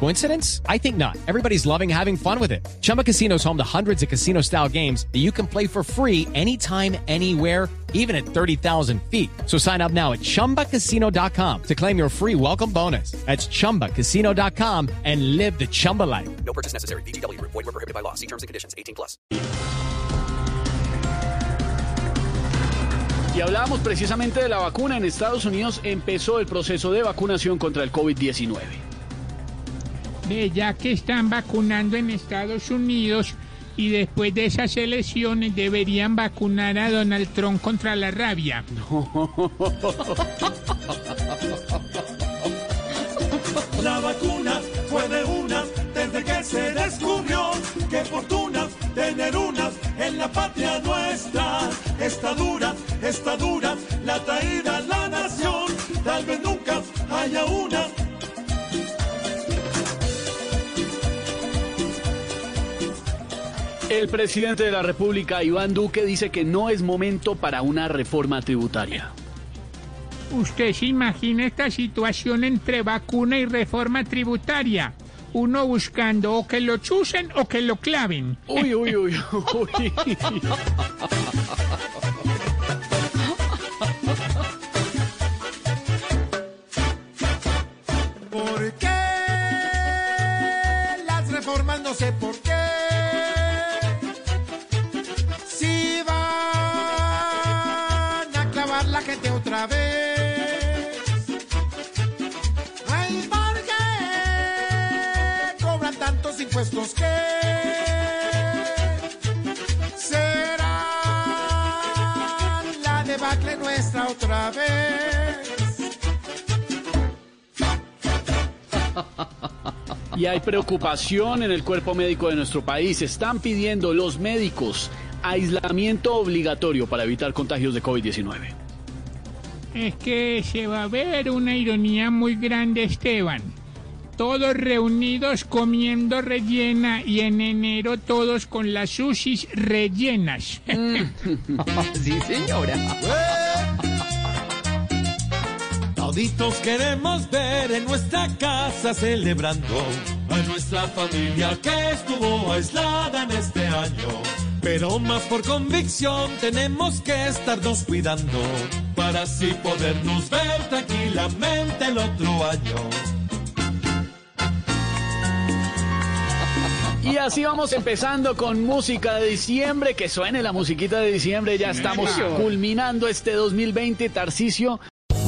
Coincidence? I think not. Everybody's loving having fun with it. Chumba Casino is home to hundreds of casino style games that you can play for free anytime, anywhere, even at 30,000 feet. So sign up now at chumbacasino.com to claim your free welcome bonus. That's chumbacasino.com and live the Chumba life. No purchase necessary. BGW. Void were prohibited by law. See terms and conditions. 18 plus. Y hablábamos precisamente de la vacuna. En Estados Unidos empezó el proceso de vacunación contra el COVID-19. Ve, ya que están vacunando en Estados Unidos y después de esas elecciones deberían vacunar a Donald Trump contra la rabia. La vacuna fue de una desde que se descubrió. Qué fortuna tener una en la patria nuestra. Está dura, está dura la traída a la nación. Tal vez nunca haya una. El presidente de la República, Iván Duque, dice que no es momento para una reforma tributaria. Usted se imagina esta situación entre vacuna y reforma tributaria. Uno buscando o que lo chusen o que lo claven. Uy, uy, uy, uy. ¿Por qué las reformas no sé por qué? Gente otra vez. Ay, ¿por qué cobran tantos impuestos que será la debacle nuestra otra vez? Y hay preocupación en el cuerpo médico de nuestro país. Están pidiendo los médicos aislamiento obligatorio para evitar contagios de COVID-19. Es que se va a ver una ironía muy grande, Esteban. Todos reunidos comiendo rellena y en enero todos con las sushis rellenas. Sí, señora. Toditos queremos ver en nuestra casa celebrando a nuestra familia que estuvo aislada en este año. Pero más por convicción tenemos que estarnos cuidando para así podernos ver tranquilamente el otro año. Y así vamos empezando con música de diciembre. Que suene la musiquita de diciembre. Ya estamos culminando este 2020, Tarcisio.